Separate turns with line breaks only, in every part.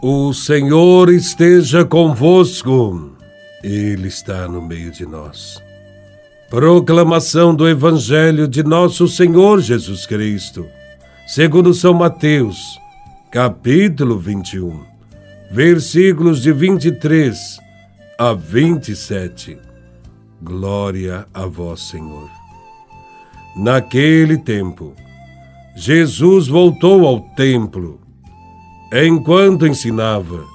O Senhor esteja convosco, Ele está no meio de nós. Proclamação do Evangelho de Nosso Senhor Jesus Cristo, segundo São Mateus, capítulo 21, versículos de 23 a 27. Glória a Vós, Senhor. Naquele tempo, Jesus voltou ao templo Enquanto ensinava,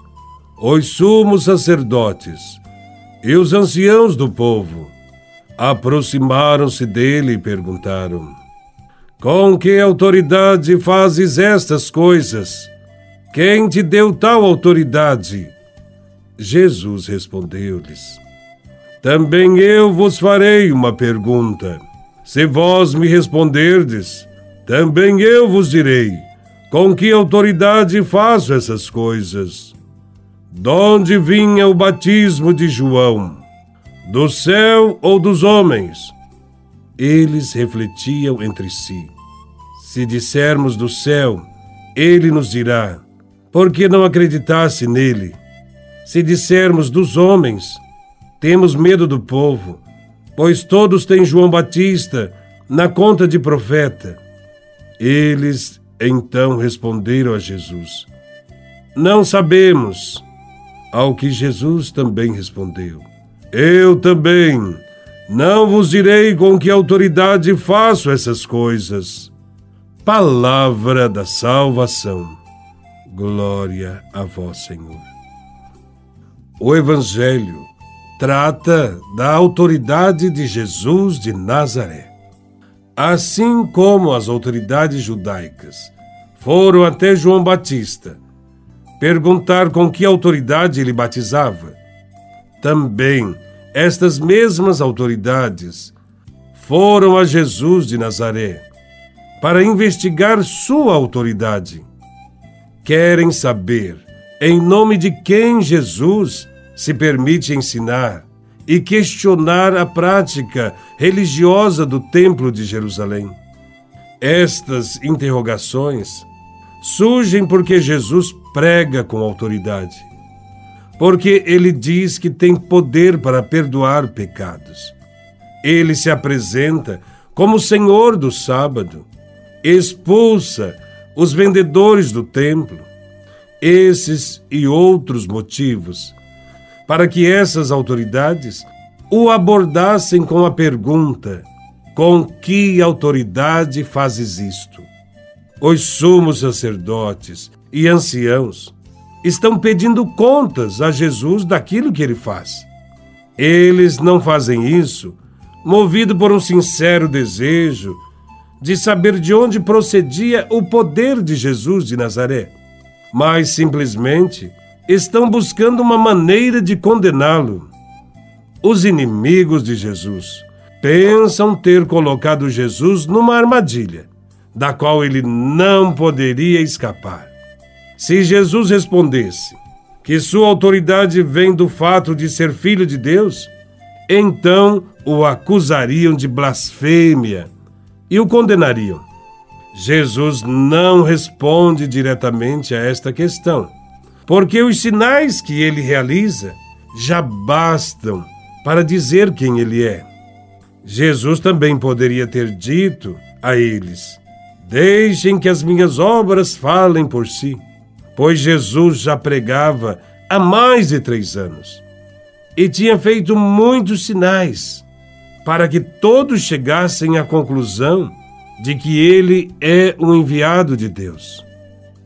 os sumos sacerdotes e os anciãos do povo aproximaram-se dele e perguntaram: Com que autoridade fazes estas coisas? Quem te deu tal autoridade? Jesus respondeu-lhes: Também eu vos farei uma pergunta. Se vós me responderdes, também eu vos direi com que autoridade faço essas coisas? De onde vinha o batismo de João? Do céu ou dos homens? Eles refletiam entre si. Se dissermos do céu, ele nos dirá: por que não acreditasse nele? Se dissermos dos homens, temos medo do povo, pois todos têm João Batista na conta de profeta. Eles então responderam a Jesus: Não sabemos. Ao que Jesus também respondeu: Eu também não vos direi com que autoridade faço essas coisas. Palavra da salvação. Glória a vós, Senhor. O Evangelho trata da autoridade de Jesus de Nazaré. Assim como as autoridades judaicas foram até João Batista perguntar com que autoridade ele batizava. Também estas mesmas autoridades foram a Jesus de Nazaré para investigar sua autoridade. Querem saber em nome de quem Jesus se permite ensinar e questionar a prática religiosa do Templo de Jerusalém. Estas interrogações surgem porque Jesus prega com autoridade. Porque ele diz que tem poder para perdoar pecados. Ele se apresenta como Senhor do sábado, expulsa os vendedores do templo. Esses e outros motivos para que essas autoridades o abordassem com a pergunta: Com que autoridade fazes isto? Os sumos sacerdotes e anciãos estão pedindo contas a Jesus daquilo que ele faz. Eles não fazem isso movido por um sincero desejo de saber de onde procedia o poder de Jesus de Nazaré, mas simplesmente estão buscando uma maneira de condená-lo. Os inimigos de Jesus pensam ter colocado Jesus numa armadilha da qual ele não poderia escapar. Se Jesus respondesse que sua autoridade vem do fato de ser filho de Deus, então o acusariam de blasfêmia e o condenariam. Jesus não responde diretamente a esta questão, porque os sinais que ele realiza já bastam para dizer quem ele é. Jesus também poderia ter dito a eles: Deixem que as minhas obras falem por si, pois Jesus já pregava há mais de três anos e tinha feito muitos sinais para que todos chegassem à conclusão de que ele é o enviado de Deus.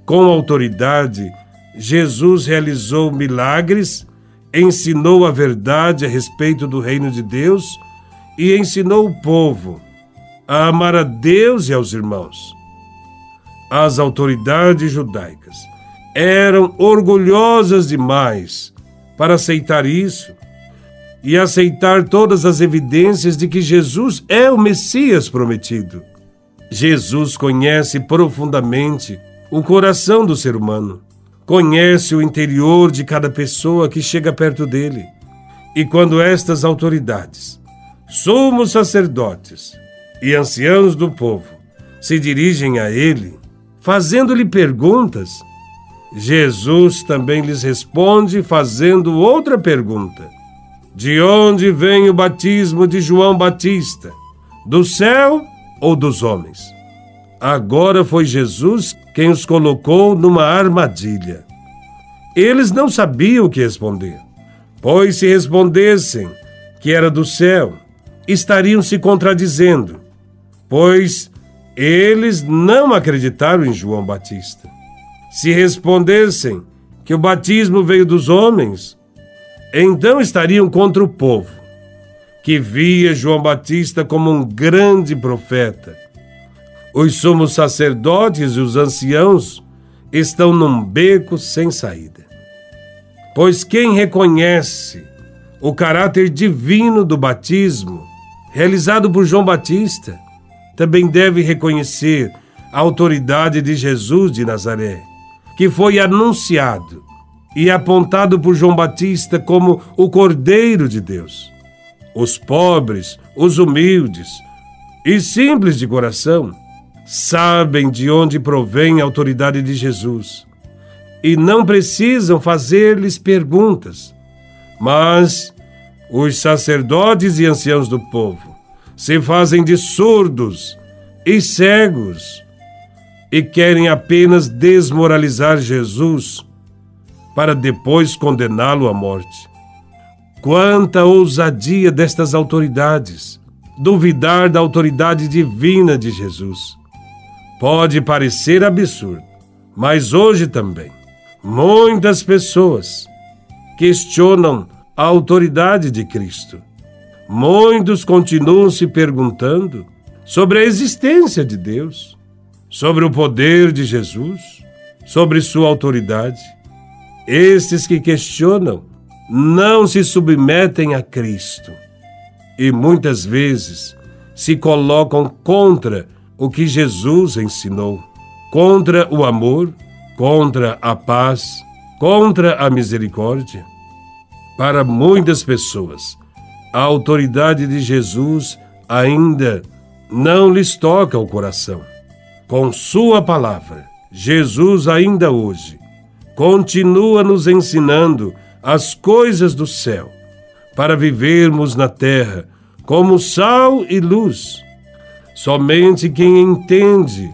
Com autoridade, Jesus realizou milagres, ensinou a verdade a respeito do reino de Deus e ensinou o povo a amar a Deus e aos irmãos as autoridades judaicas eram orgulhosas demais para aceitar isso e aceitar todas as evidências de que Jesus é o Messias prometido. Jesus conhece profundamente o coração do ser humano, conhece o interior de cada pessoa que chega perto dele. E quando estas autoridades, somos sacerdotes e anciãos do povo, se dirigem a ele, fazendo-lhe perguntas, Jesus também lhes responde fazendo outra pergunta: De onde vem o batismo de João Batista? Do céu ou dos homens? Agora foi Jesus quem os colocou numa armadilha. Eles não sabiam o que responder, pois se respondessem que era do céu, estariam se contradizendo, pois eles não acreditaram em João Batista. Se respondessem que o batismo veio dos homens, então estariam contra o povo, que via João Batista como um grande profeta. Os sumos sacerdotes e os anciãos estão num beco sem saída. Pois quem reconhece o caráter divino do batismo realizado por João Batista também deve reconhecer a autoridade de Jesus de Nazaré, que foi anunciado e apontado por João Batista como o Cordeiro de Deus. Os pobres, os humildes e simples de coração sabem de onde provém a autoridade de Jesus e não precisam fazer-lhes perguntas, mas os sacerdotes e anciãos do povo se fazem de surdos e cegos e querem apenas desmoralizar Jesus para depois condená-lo à morte. Quanta ousadia destas autoridades! Duvidar da autoridade divina de Jesus. Pode parecer absurdo, mas hoje também muitas pessoas questionam a autoridade de Cristo muitos continuam se perguntando sobre a existência de Deus, sobre o poder de Jesus, sobre sua autoridade. Estes que questionam não se submetem a Cristo e muitas vezes se colocam contra o que Jesus ensinou, contra o amor, contra a paz, contra a misericórdia. Para muitas pessoas, a autoridade de Jesus ainda não lhes toca o coração. Com Sua palavra, Jesus ainda hoje continua nos ensinando as coisas do céu, para vivermos na terra como sal e luz. Somente quem entende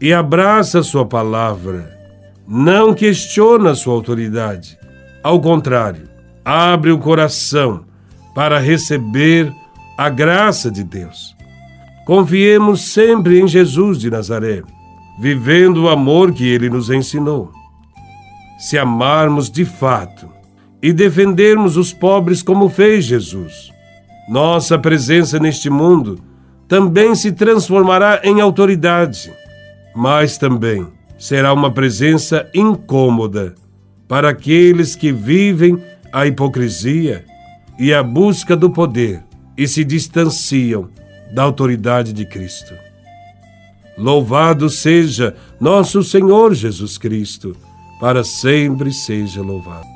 e abraça Sua palavra não questiona Sua autoridade. Ao contrário, abre o coração para receber a graça de Deus. Confiemos sempre em Jesus de Nazaré, vivendo o amor que ele nos ensinou. Se amarmos de fato e defendermos os pobres como fez Jesus, nossa presença neste mundo também se transformará em autoridade, mas também será uma presença incômoda para aqueles que vivem a hipocrisia e a busca do poder e se distanciam da autoridade de Cristo. Louvado seja nosso Senhor Jesus Cristo, para sempre seja louvado.